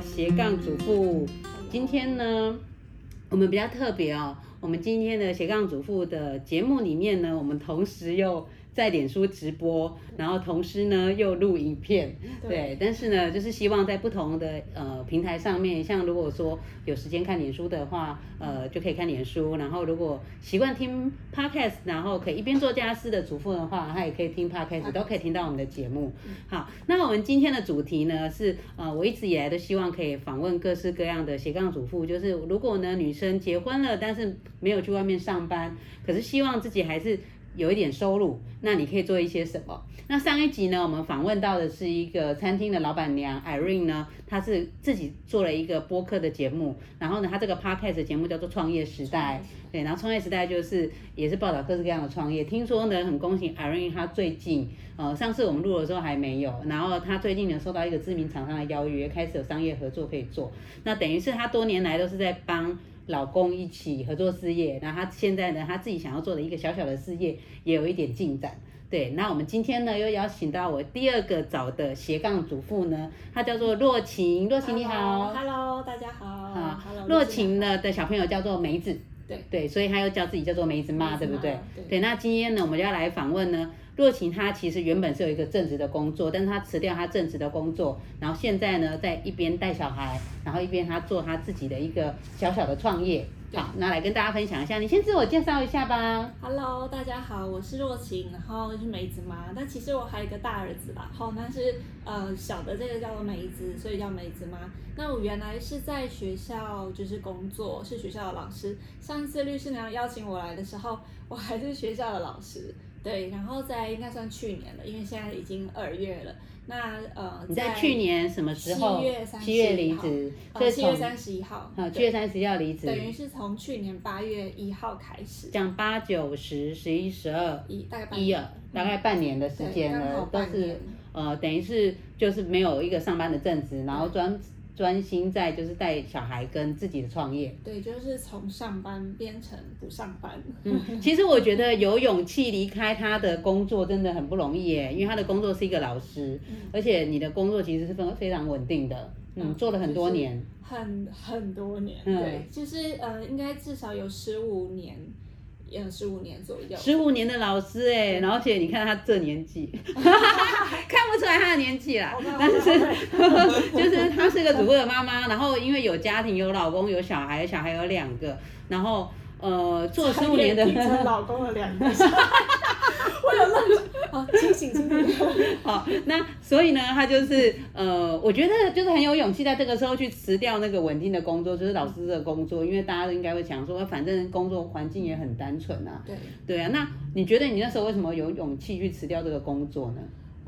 斜杠主妇。今天呢，我们比较特别哦，我们今天的斜杠主妇的节目里面呢，我们同时又在脸书直播，然后同时呢又录影片，对，但是呢，就是希望在不同的呃平台上面，像如果说有时间看脸书的话，呃，就可以看脸书，然后如果习惯听 podcast，然后可以一边做家事的主妇的话，他也可以听 podcast，都可以听到我们的节目。好，那我们今天的主题呢是呃，我一直以来都希望可以访问各式各样的斜杠主妇，就是如果呢女生结婚了，但是没有去外面上班，可是希望自己还是。有一点收入，那你可以做一些什么？那上一集呢，我们访问到的是一个餐厅的老板娘 Irene 呢，她是自己做了一个播客的节目，然后呢，她这个 podcast 节目叫做创业时代，对，然后创业时代就是也是报道各式各样的创业。听说呢，很恭喜 Irene，她最近呃上次我们录的时候还没有，然后她最近呢收到一个知名厂商的邀约，开始有商业合作可以做。那等于是她多年来都是在帮。老公一起合作事业，然后他现在呢，他自己想要做的一个小小的事业也有一点进展。对，那我们今天呢又邀请到我第二个找的斜杠主妇呢，她叫做若晴。若晴你好，Hello，大家好。啊，若晴呢的小朋友叫做梅子。对对，所以她又叫自己叫做梅子妈，对不对？对。那今天呢，我们要来访问呢。若晴她其实原本是有一个正职的工作，但是她辞掉她正职的工作，然后现在呢，在一边带小孩，然后一边她做她自己的一个小小的创业。好，那来跟大家分享一下，你先自我介绍一下吧。Hello，大家好，我是若晴，然后是梅子妈。但其实我还有一个大儿子吧，好，那是呃小的这个叫做梅子，所以叫梅子妈。那我原来是在学校就是工作，是学校的老师。上一次律师娘邀请我来的时候，我还是学校的老师。对，然后在应该算去年了，因为现在已经二月了。那呃，你在去年什么时候？七月三七月离职，七月三十一号。啊，七月三十一号离职。等于是从去年八月一号开始。讲八九十十一十二一大概一二大概半年的时间了，都是呃等于是就是没有一个上班的正职，然后专。专心在就是带小孩跟自己的创业，对，就是从上班变成不上班。嗯，其实我觉得有勇气离开他的工作真的很不容易耶，因为他的工作是一个老师，而且你的工作其实是非非常稳定的，嗯，做了很多年，很很多年，对，就是呃，应该至少有十五年。也十五年左右，十五年的老师哎，而且你看他这年纪，看不出来他的年纪啦。但是 就是他是个主妇的妈妈，然后因为有家庭，有老公，有小孩，小孩有两个，然后呃做十五年的老公的两个。清醒清醒。好，那所以呢，他就是呃，我觉得就是很有勇气，在这个时候去辞掉那个稳定的工作，就是老师的工作，因为大家都应该会想说，反正工作环境也很单纯啊。对。对啊，那你觉得你那时候为什么有勇气去辞掉这个工作呢？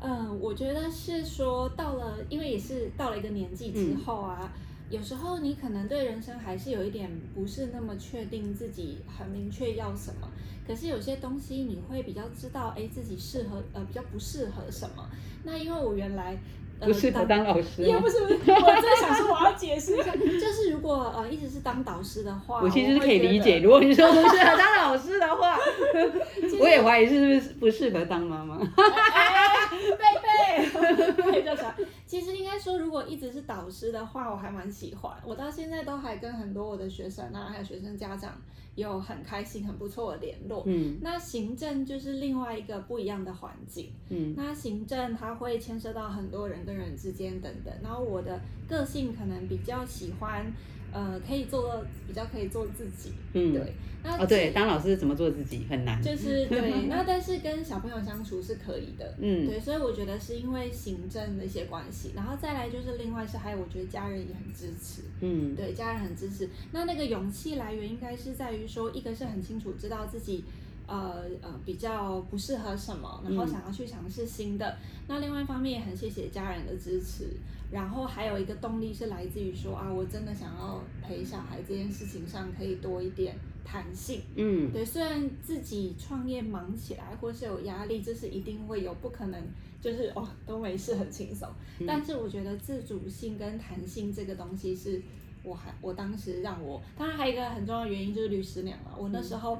嗯，我觉得是说到了，因为也是到了一个年纪之后啊。有时候你可能对人生还是有一点不是那么确定，自己很明确要什么。可是有些东西你会比较知道，哎，自己适合呃比较不适合什么。那因为我原来不适合当老师，也不是不是，我在想说我要解释一下，就是如果呃一直是当导师的话，我其实是可以理解。如果你说不适合当老师的话，我也怀疑是不是不适合当妈妈。贝贝，贝叫啥？其实应该说，如果一直是导师的话，我还蛮喜欢。我到现在都还跟很多我的学生啊，还有学生家长有很开心、很不错的联络。嗯，那行政就是另外一个不一样的环境。嗯，那行政它会牵涉到很多人跟人之间等等。然后我的个性可能比较喜欢。呃，可以做比较可以做自己，嗯，对，那哦对，当老师怎么做自己很难，就。是对，那但是跟小朋友相处是可以的，嗯，对，所以我觉得是因为行政的一些关系，然后再来就是另外是还有我觉得家人也很支持，嗯，对，家人很支持，那那个勇气来源应该是在于说，一个是很清楚知道自己。呃呃，比较不适合什么，然后想要去尝试新的。那另外一方面也很谢谢家人的支持，然后还有一个动力是来自于说啊，我真的想要陪小孩这件事情上可以多一点弹性。嗯，对，虽然自己创业忙起来或是有压力，这是一定会有，不可能就是哦都没事很轻松。但是我觉得自主性跟弹性这个东西是我还我当时让我，当然还有一个很重要的原因就是律师娘嘛，我那时候。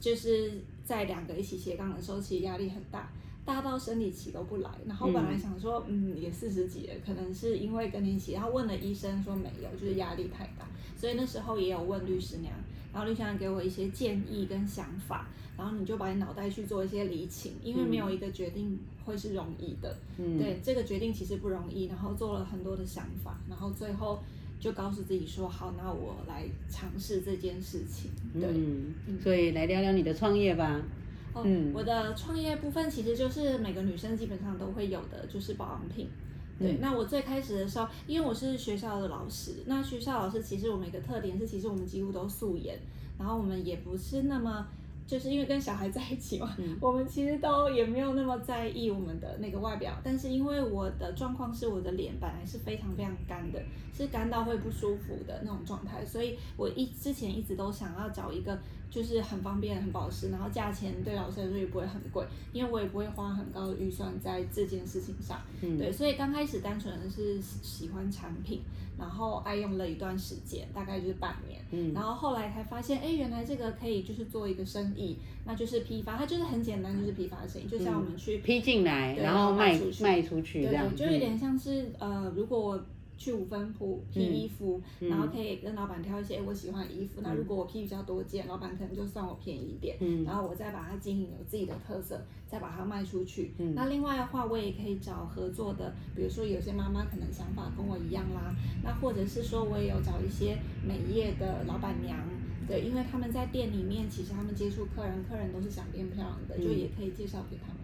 就是在两个一起斜杠的时候，其实压力很大。大到生理期都不来，然后本来想说，嗯，也四十几了，可能是因为更年期，然后问了医生说没有，就是压力太大，所以那时候也有问律师娘，然后律师娘给我一些建议跟想法，然后你就把你脑袋去做一些理清，因为没有一个决定会是容易的，对，这个决定其实不容易，然后做了很多的想法，然后最后就告诉自己说，好，那我来尝试这件事情，对，所以来聊聊你的创业吧。嗯，我的创业部分其实就是每个女生基本上都会有的，就是保养品。对，那我最开始的时候，因为我是学校的老师，那学校老师其实我们一个特点是，其实我们几乎都素颜，然后我们也不是那么。就是因为跟小孩在一起嘛，我们其实都也没有那么在意我们的那个外表，但是因为我的状况是我的脸本来是非常非常干的，是干到会不舒服的那种状态，所以我一之前一直都想要找一个就是很方便、很保湿，然后价钱对老师来说也不会很贵，因为我也不会花很高的预算在这件事情上。对，所以刚开始单纯的是喜欢产品，然后爱用了一段时间，大概就是半年，然后后来才发现，哎，原来这个可以就是做一个生意。那就是批发，它就是很简单，就是批发的生意，就像我们去批进来，然后卖卖出去这样，就有点像是呃，如果我去五分铺批衣服，然后可以跟老板挑一些我喜欢的衣服。那如果我批比较多件，老板可能就算我便宜一点，然后我再把它经营有自己的特色，再把它卖出去。那另外的话，我也可以找合作的，比如说有些妈妈可能想法跟我一样啦，那或者是说我也有找一些美业的老板娘。对，因为他们在店里面，其实他们接触客人，客人都是想变漂亮的，就也可以介绍给他们。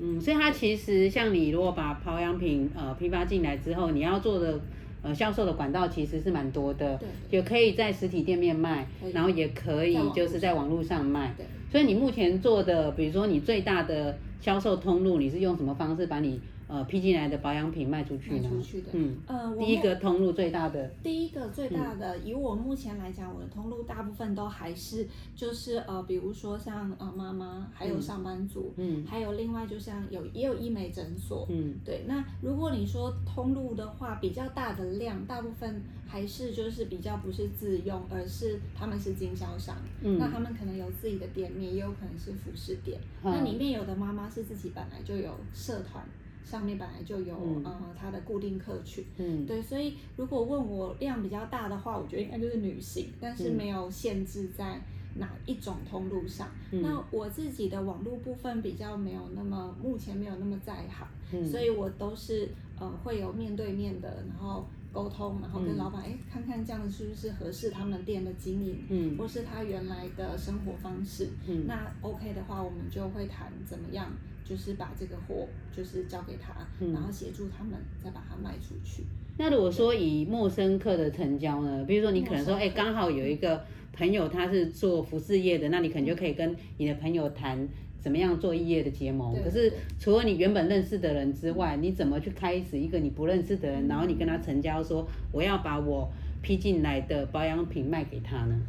嗯，所以它其实像你如果把保养品呃批发进来之后，你要做的呃销售的管道其实是蛮多的，对，也可以在实体店面卖，然后也可以就是在网络上卖。对，所以你目前做的，比如说你最大的销售通路，你是用什么方式把你？呃，批进来的保养品卖出去呢？卖出去的，嗯，呃，第一个通路最大的，第一个最大的，以我目前来讲，我的通路大部分都还是就是呃，比如说像呃妈妈，还有上班族，嗯，还有另外就像有也有医美诊所，嗯，对。那如果你说通路的话，比较大的量，大部分还是就是比较不是自用，而是他们是经销商，嗯，那他们可能有自己的店面，也有可能是服饰店，那里面有的妈妈是自己本来就有社团。上面本来就有呃它的固定客群，嗯，对，所以如果问我量比较大的话，我觉得应该就是女性，但是没有限制在哪一种通路上。那我自己的网络部分比较没有那么目前没有那么在行，所以我都是呃会有面对面的，然后沟通，然后跟老板哎看看这样子是不是合适他们店的经营，嗯，或是他原来的生活方式，嗯，那 OK 的话，我们就会谈怎么样。就是把这个货就是交给他，然后协助他们再把它卖出去。那如果说以陌生客的成交呢？比如说你可能说，哎，刚好有一个朋友他是做服饰业的，那你可能就可以跟你的朋友谈怎么样做异业的结盟。可是除了你原本认识的人之外，你怎么去开始一个你不认识的人，然后你跟他成交，说我要把我批进来的保养品卖给他呢？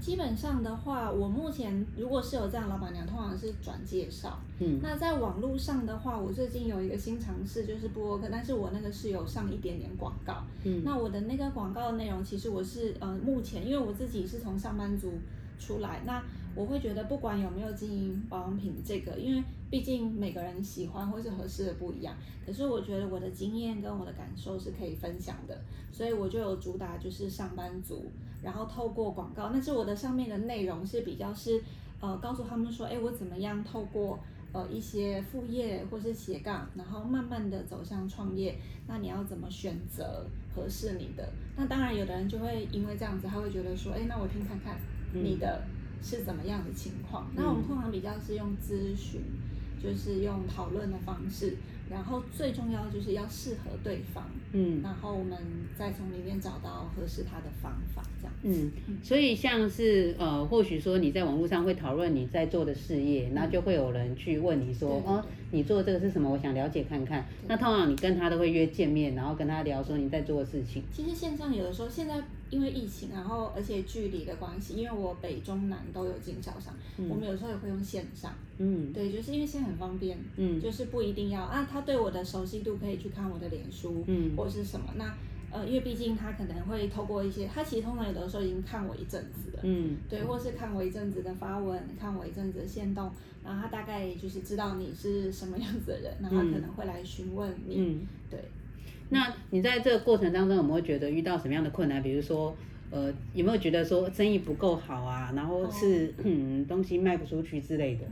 基本上的话，我目前如果是有这样老板娘，通常是转介绍。嗯，那在网络上的话，我最近有一个新尝试，就是播客，但是我那个是有上一点点广告。嗯，那我的那个广告的内容，其实我是呃，目前因为我自己是从上班族出来，那我会觉得不管有没有经营保养品这个，因为毕竟每个人喜欢或是合适的不一样。可是我觉得我的经验跟我的感受是可以分享的，所以我就有主打就是上班族。然后透过广告，但是我的上面的内容是比较是，呃，告诉他们说，哎，我怎么样透过呃一些副业或是斜杠，然后慢慢的走向创业，那你要怎么选择合适你的？那当然，有的人就会因为这样子，他会觉得说，哎，那我听看看你的是怎么样的情况。那我们通常比较是用咨询，就是用讨论的方式。然后最重要的就是要适合对方，嗯，然后我们再从里面找到合适他的方法，这样。嗯，所以像是呃，或许说你在网络上会讨论你在做的事业，那就会有人去问你说，哦，你做这个是什么？我想了解看看。那通常你跟他都会约见面，然后跟他聊说你在做的事情。其实线上有的时候现在。因为疫情，然后而且距离的关系，因为我北中南都有经销商，我们有时候也会用线上。嗯，对，就是因为现在很方便，嗯，就是不一定要啊，他对我的熟悉度可以去看我的脸书，嗯，或者是什么，那呃，因为毕竟他可能会透过一些，他其实通常有的时候已经看我一阵子了，嗯，对，或是看我一阵子的发文，看我一阵子的线动，然后他大概就是知道你是什么样子的人，那他可能会来询问你，嗯，对。那你在这个过程当中有没有觉得遇到什么样的困难？比如说，呃，有没有觉得说生意不够好啊，然后是嗯东西卖不出去之类的？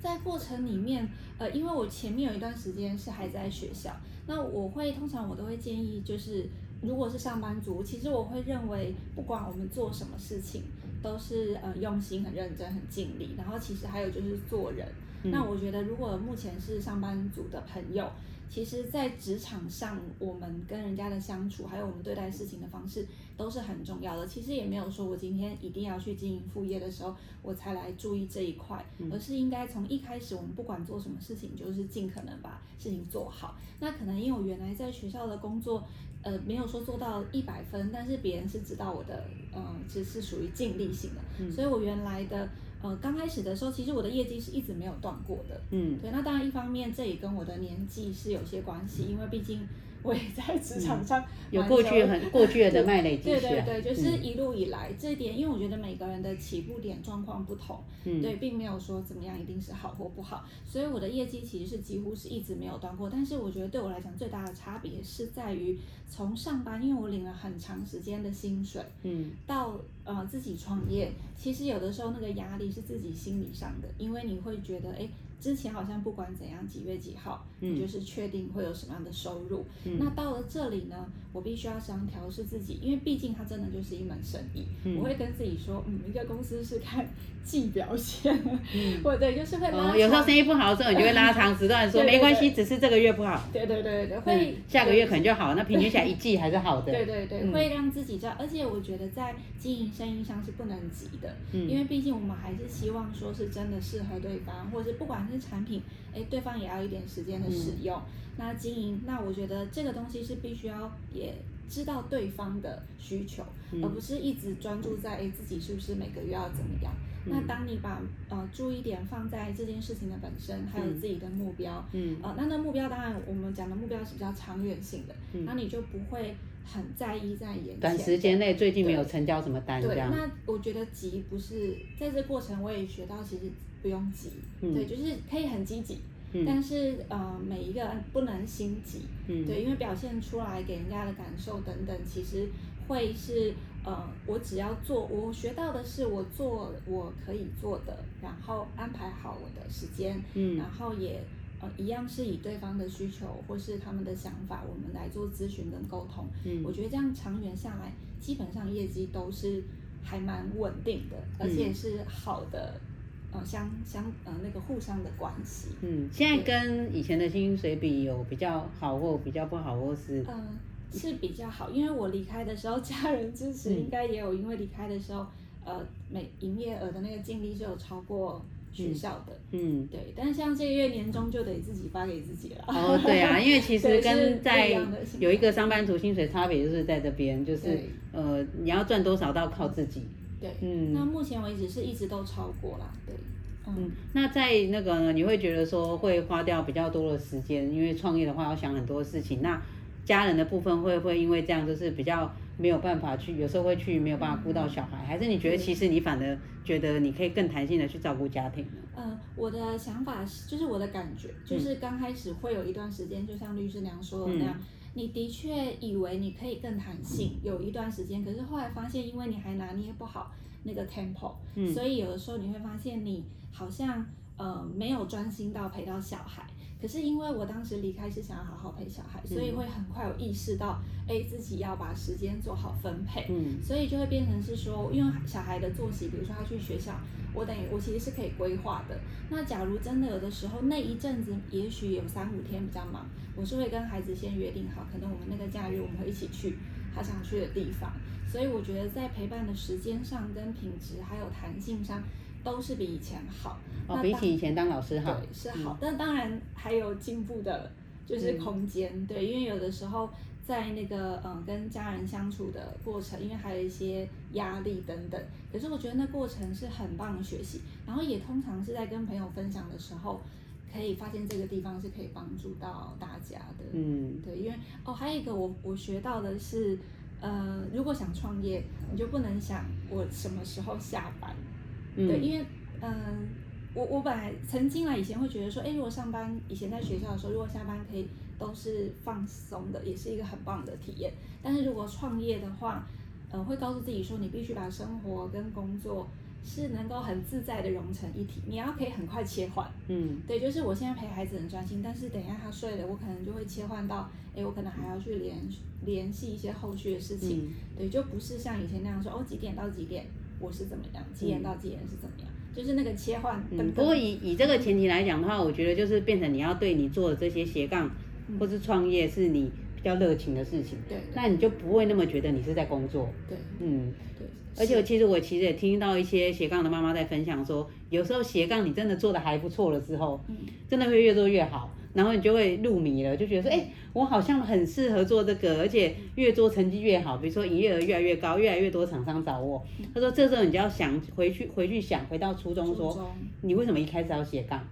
在过程里面，呃，因为我前面有一段时间是还在学校，那我会通常我都会建议，就是如果是上班族，其实我会认为，不管我们做什么事情，都是呃用心、很认真、很尽力。然后其实还有就是做人。那我觉得，如果目前是上班族的朋友，其实，在职场上，我们跟人家的相处，还有我们对待事情的方式，都是很重要的。其实也没有说我今天一定要去经营副业的时候，我才来注意这一块，而是应该从一开始，我们不管做什么事情，就是尽可能把事情做好。那可能因为我原来在学校的工作，呃，没有说做到一百分，但是别人是知道我的，嗯，其实是属于尽力型的，所以我原来的。呃，刚开始的时候，其实我的业绩是一直没有断过的。嗯，对，那当然一方面这也跟我的年纪是有些关系，因为毕竟。我也在职场上有过去很过去的卖累积对对对，就是一路以来这一点，因为我觉得每个人的起步点状况不同，对，并没有说怎么样一定是好或不好，所以我的业绩其实是几乎是一直没有断过。但是我觉得对我来讲最大的差别是在于从上班，因为我领了很长时间的薪水，嗯，到呃自己创业，其实有的时候那个压力是自己心理上的，因为你会觉得哎。之前好像不管怎样，几月几号，你就是确定会有什么样的收入。那到了这里呢，我必须要想调试自己，因为毕竟它真的就是一门生意。我会跟自己说，嗯，一个公司是看季表现，或者就是会拉。有时候生意不好的时候，你就会拉长时段 说，没关系，只是这个月不好。对对对对，会下个月可能就好，那平均起来一季还是好的。对对对，会让自己知道，而且我觉得在经营生意上是不能急的，因为毕竟我们还是希望说是真的适合对方，或者是不管。产品，哎，对方也要一点时间的使用。那经营，那我觉得这个东西是必须要也知道对方的需求，而不是一直专注在哎自己是不是每个月要怎么样。那当你把呃注意点放在这件事情的本身，还有自己的目标，嗯，呃，那那目标当然我们讲的目标是比较长远性的，那你就不会很在意在眼前。短时间内最近没有成交什么单，对，那我觉得急不是在这过程我也学到其实。不用急，对，就是可以很积极，但是呃，每一个人不能心急，嗯。对，因为表现出来给人家的感受等等，其实会是呃，我只要做，我学到的是我做我可以做的，然后安排好我的时间，嗯，然后也呃一样是以对方的需求或是他们的想法，我们来做咨询跟沟通，嗯，我觉得这样长远下来，基本上业绩都是还蛮稳定的，而且是好的。相相呃那个互相的关系，嗯，现在跟以前的薪水比有比较好或比较不好，或是嗯是比较好，因为我离开的时候 家人支持，应该也有因为离开的时候呃每营业额的那个净利是有超过学校的，嗯对，但是像这个月年终就得自己发给自己了。哦对啊，因为其 实跟在有一个上班族薪水差别就是在这边，就是呃你要赚多少都要靠自己。对，嗯，那目前为止是一直都超过啦，对，嗯，那在那个呢，你会觉得说会花掉比较多的时间，因为创业的话要想很多事情，那家人的部分会不会因为这样就是比较没有办法去，有时候会去没有办法顾到小孩，还是你觉得其实你反而觉得你可以更弹性的去照顾家庭呢？嗯，我的想法是，就是我的感觉，就是刚开始会有一段时间，就像律师娘说的那样。你的确以为你可以更弹性，有一段时间，可是后来发现，因为你还拿捏不好那个 tempo，所以有的时候你会发现你好像呃没有专心到陪到小孩。可是因为我当时离开是想要好好陪小孩，所以会很快有意识到，哎，自己要把时间做好分配。嗯，所以就会变成是说，因为小孩的作息，比如说他去学校，我等于我其实是可以规划的。那假如真的有的时候那一阵子，也许有三五天比较忙，我是会跟孩子先约定好，可能我们那个假日我们会一起去他想去的地方。所以我觉得在陪伴的时间上、跟品质还有弹性上。都是比以前好，哦，比起以前当老师好，对，是好，但当然还有进步的，就是空间，对，因为有的时候在那个嗯跟家人相处的过程，因为还有一些压力等等，可是我觉得那过程是很棒的学习，然后也通常是在跟朋友分享的时候，可以发现这个地方是可以帮助到大家的。嗯，对，因为哦，还有一个我我学到的是，呃，如果想创业，你就不能想我什么时候下班。对，因为嗯，我我本来曾经啊以前会觉得说，哎，如果上班以前在学校的时候，如果下班可以都是放松的，也是一个很棒的体验。但是如果创业的话，呃，会告诉自己说，你必须把生活跟工作。是能够很自在的融成一体，你要可以很快切换，嗯，对，就是我现在陪孩子很专心，但是等一下他睡了，我可能就会切换到，哎，我可能还要去联联系一些后续的事情，对，就不是像以前那样说，哦，几点到几点我是怎么样，几点到几点是怎么样，就是那个切换。嗯，不过以以这个前提来讲的话，我觉得就是变成你要对你做的这些斜杠或是创业是你比较热情的事情，对，那你就不会那么觉得你是在工作，对，嗯，对。而且其实我其实也听到一些斜杠的妈妈在分享说，有时候斜杠你真的做的还不错了之后，真的会越做越好，然后你就会入迷了，就觉得说，哎，我好像很适合做这个，而且越做成绩越好，比如说营业额越来越高，越来越多厂商找我。他说这时候你就要想回去，回去想，回到初衷，说你为什么一开始要斜杠？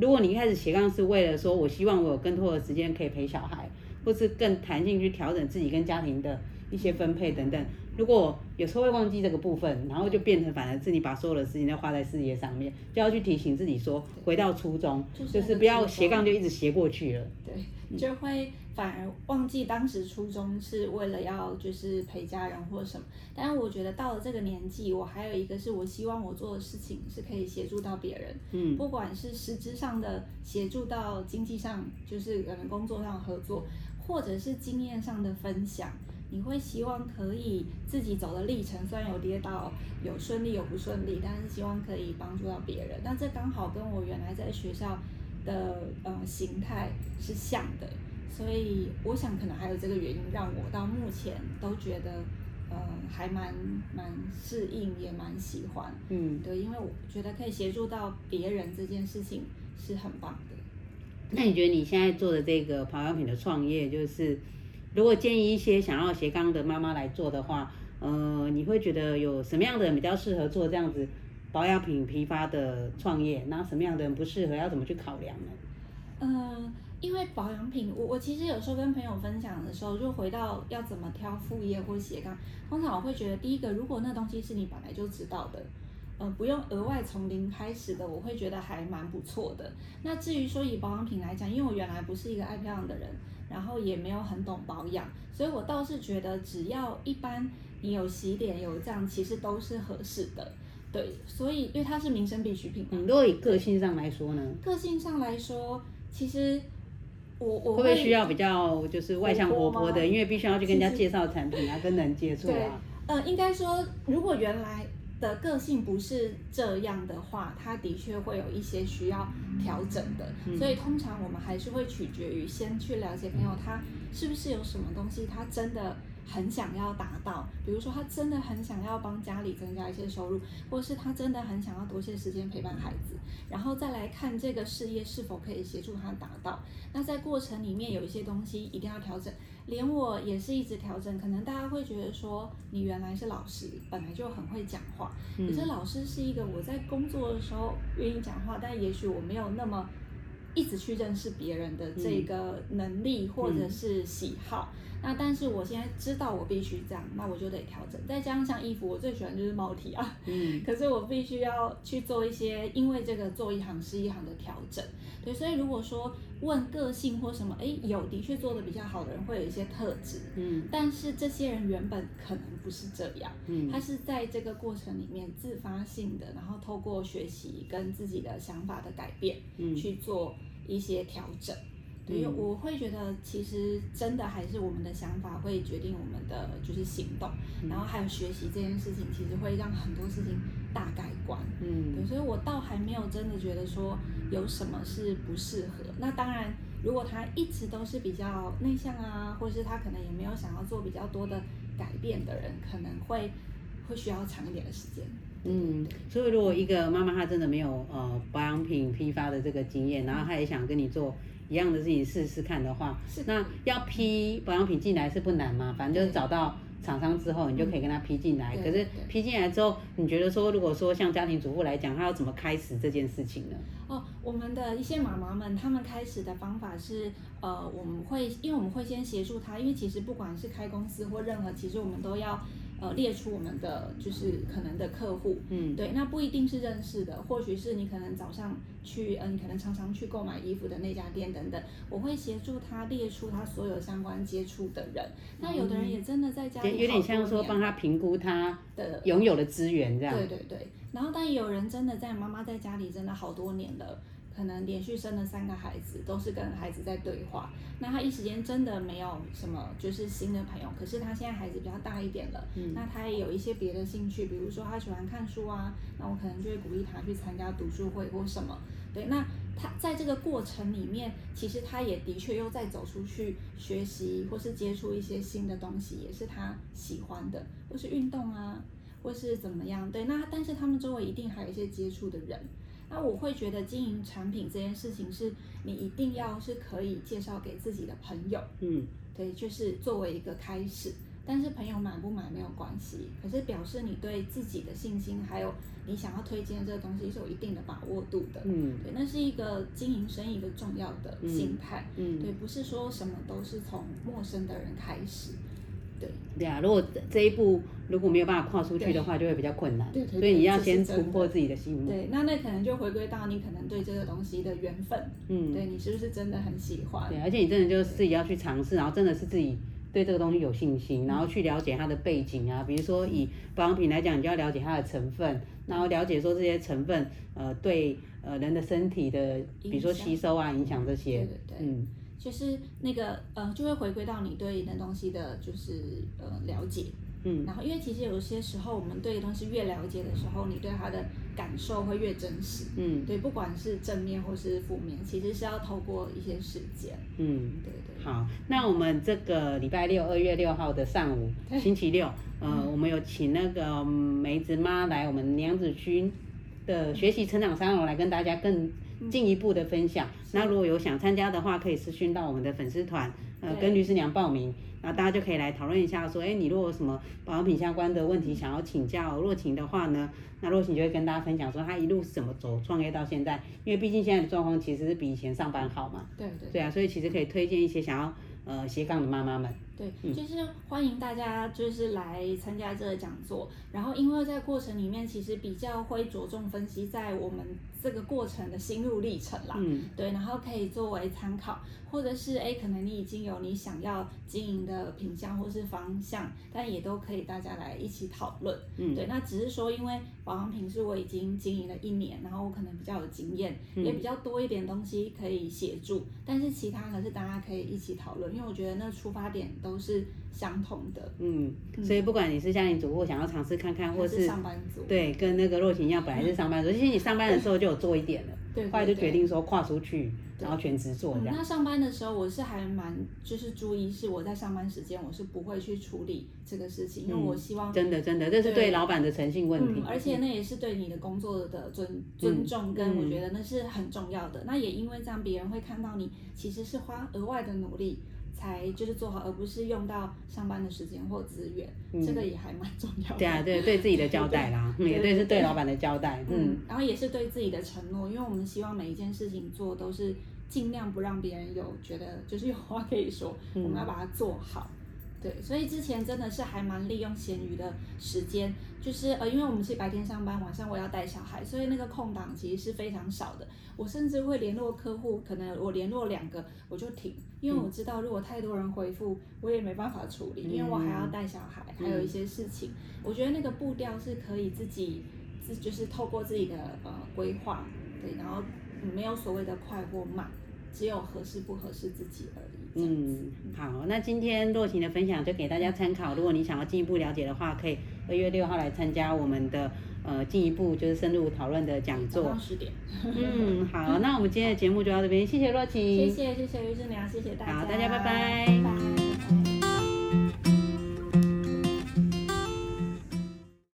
如果你一开始斜杠是为了说我希望我有更多的时间可以陪小孩，或是更弹性去调整自己跟家庭的一些分配等等。如果有时候会忘记这个部分，然后就变成反而是你把所有的事情都花在事业上面，就要去提醒自己说，回到初衷，就是不要斜杠就一直斜过去了。对，就会反而忘记当时初衷是为了要就是陪家人或什么。但是我觉得到了这个年纪，我还有一个是我希望我做的事情是可以协助到别人，嗯，不管是实质上的协助到经济上，就是可能工作上合作，或者是经验上的分享。你会希望可以自己走的历程，虽然有跌倒，有顺利有不顺利，但是希望可以帮助到别人。那这刚好跟我原来在学校的呃形态是像的，所以我想可能还有这个原因，让我到目前都觉得呃还蛮蛮适应，也蛮喜欢。嗯，对，因为我觉得可以协助到别人这件事情是很棒的。那你觉得你现在做的这个保养品的创业，就是？如果建议一些想要斜杠的妈妈来做的话，呃，你会觉得有什么样的人比较适合做这样子保养品批发的创业？那什么样的人不适合？要怎么去考量呢？嗯，因为保养品，我我其实有时候跟朋友分享的时候，就回到要怎么挑副业或斜杠，通常我会觉得，第一个，如果那东西是你本来就知道的，呃，不用额外从零开始的，我会觉得还蛮不错的。那至于说以保养品来讲，因为我原来不是一个爱漂亮的人。然后也没有很懂保养，所以我倒是觉得只要一般你有洗脸有这样，其实都是合适的。对，所以因为它是民生必需品。如果以个性上来说呢？个性上来说，其实我我会不会需要比较就是外向活泼的？因为必须要去跟人家介绍产品啊，跟人接触啊。呃，应该说，如果原来。的个性不是这样的话，他的确会有一些需要调整的，所以通常我们还是会取决于先去了解朋友他是不是有什么东西他真的很想要达到，比如说他真的很想要帮家里增加一些收入，或是他真的很想要多些时间陪伴孩子，然后再来看这个事业是否可以协助他达到。那在过程里面有一些东西一定要调整。连我也是一直调整，可能大家会觉得说你原来是老师，本来就很会讲话。可是老师是一个我在工作的时候愿意讲话，但也许我没有那么一直去认识别人的这个能力或者是喜好。那但是我现在知道我必须这样，那我就得调整。再加上像衣服，我最喜欢就是猫体啊。嗯。可是我必须要去做一些，因为这个做一行是一行的调整。对，所以如果说问个性或什么，哎，有的确做的比较好的人会有一些特质。嗯。但是这些人原本可能不是这样。嗯。他是在这个过程里面自发性的，然后透过学习跟自己的想法的改变，嗯，去做一些调整。对，我会觉得其实真的还是我们的想法会决定我们的就是行动，然后还有学习这件事情，其实会让很多事情大改观。嗯，对，所以我倒还没有真的觉得说有什么是不适合。那当然，如果他一直都是比较内向啊，或者是他可能也没有想要做比较多的改变的人，可能会会需要长一点的时间。嗯，所以如果一个妈妈她真的没有呃保养品批发的这个经验，然后她也想跟你做。一样的事情试试看的话，那要批保养品进来是不难嘛？反正就是找到厂商之后，你就可以跟他批进来。可是批进来之后，你觉得说，如果说像家庭主妇来讲，他要怎么开始这件事情呢？哦，我们的一些妈妈们，他们开始的方法是，呃，我们会，因为我们会先协助他，因为其实不管是开公司或任何，其实我们都要。呃，列出我们的就是可能的客户，嗯，对，那不一定是认识的，或许是你可能早上去，嗯，可能常常去购买衣服的那家店等等，我会协助他列出他所有相关接触的人。那有的人也真的在家里，有点像说帮他评估他的拥有的资源这样。对对对，然后但有人真的在妈妈在家里真的好多年了。可能连续生了三个孩子，都是跟孩子在对话。那他一时间真的没有什么就是新的朋友，可是他现在孩子比较大一点了，那他也有一些别的兴趣，比如说他喜欢看书啊，那我可能就会鼓励他去参加读书会或什么。对，那他在这个过程里面，其实他也的确又在走出去学习或是接触一些新的东西，也是他喜欢的，或是运动啊，或是怎么样。对，那但是他们周围一定还有一些接触的人。那我会觉得经营产品这件事情是你一定要是可以介绍给自己的朋友，嗯，对，就是作为一个开始。但是朋友买不买没有关系，可是表示你对自己的信心，还有你想要推荐这个东西是有一定的把握度的，嗯，对，那是一个经营生意一个重要的心态，嗯，对，不是说什么都是从陌生的人开始。对对啊，如果这一步如果没有办法跨出去的话，就会比较困难。对，所以你要先突破自己的心。对，那那可能就回归到你可能对这个东西的缘分。嗯，对你是不是真的很喜欢？对，而且你真的就是自己要去尝试，然后真的是自己对这个东西有信心，然后去了解它的背景啊。比如说以保养品来讲，你就要了解它的成分，然后了解说这些成分呃对呃人的身体的，比如说吸收啊影响这些。对对对。嗯。就是那个呃，就会回归到你对那东西的，就是呃了解，嗯，然后因为其实有些时候我们对东西越了解的时候，你对它的感受会越真实，嗯，对，不管是正面或是负面，其实是要透过一些时间，嗯，对对。好，那我们这个礼拜六二月六号的上午，星期六，呃，我们有请那个梅子妈来我们娘子军的学习成长沙龙来跟大家更。进一步的分享，那如果有想参加的话，可以私讯到我们的粉丝团，呃，跟律师娘报名，然后大家就可以来讨论一下，说，哎，你如果有什么保养品相关的问题想要请教若晴的话呢，那若晴就会跟大家分享说，她一路是怎么走创业到现在，因为毕竟现在的状况其实是比以前上班好嘛，对对，对。啊，所以其实可以推荐一些想要呃斜杠的妈妈们。对，就是欢迎大家就是来参加这个讲座，然后因为在过程里面其实比较会着重分析在我们这个过程的心路历程啦，嗯，对，然后可以作为参考，或者是哎，可能你已经有你想要经营的品相或是方向，但也都可以大家来一起讨论，嗯，对，那只是说因为保养品是我已经经营了一年，然后我可能比较有经验，也比较多一点东西可以协助，但是其他的是大家可以一起讨论，因为我觉得那出发点。都是相同的，嗯，所以不管你是家庭主妇想要尝试看看，或是上班族，对，跟那个若晴一样，本来是上班族，其实你上班的时候就有做一点了，对，后来就决定说跨出去，然后全职做这样。那上班的时候，我是还蛮就是注意，是我在上班时间，我是不会去处理这个事情，因为我希望真的真的，这是对。老板的诚信问题，而且那也是对你的工作的尊尊重，跟我觉得那是很重要的。那也因为这样，别人会看到你其实是花额外的努力。才就是做好，而不是用到上班的时间或资源，这个也还蛮重要的。对啊，对，对自己的交代啦，也对是对老板的交代，嗯，然后也是对自己的承诺，因为我们希望每一件事情做都是尽量不让别人有觉得就是有话可以说，我们要把它做好。对，所以之前真的是还蛮利用闲余的时间，就是呃，因为我们是白天上班，晚上我要带小孩，所以那个空档其实是非常少的。我甚至会联络客户，可能我联络两个我就停，因为我知道如果太多人回复，我也没办法处理，因为我还要带小孩，还有一些事情。我觉得那个步调是可以自己自就是透过自己的呃规划，对，然后没有所谓的快或慢。只有合适不合适自己而已。嗯，好，那今天若晴的分享就给大家参考。如果你想要进一步了解的话，可以二月六号来参加我们的呃进一步就是深入讨论的讲座。十点。嗯，好，那我们今天的节目就到这边，谢谢若晴。谢谢谢谢于志良，谢谢大家。好，大家拜拜。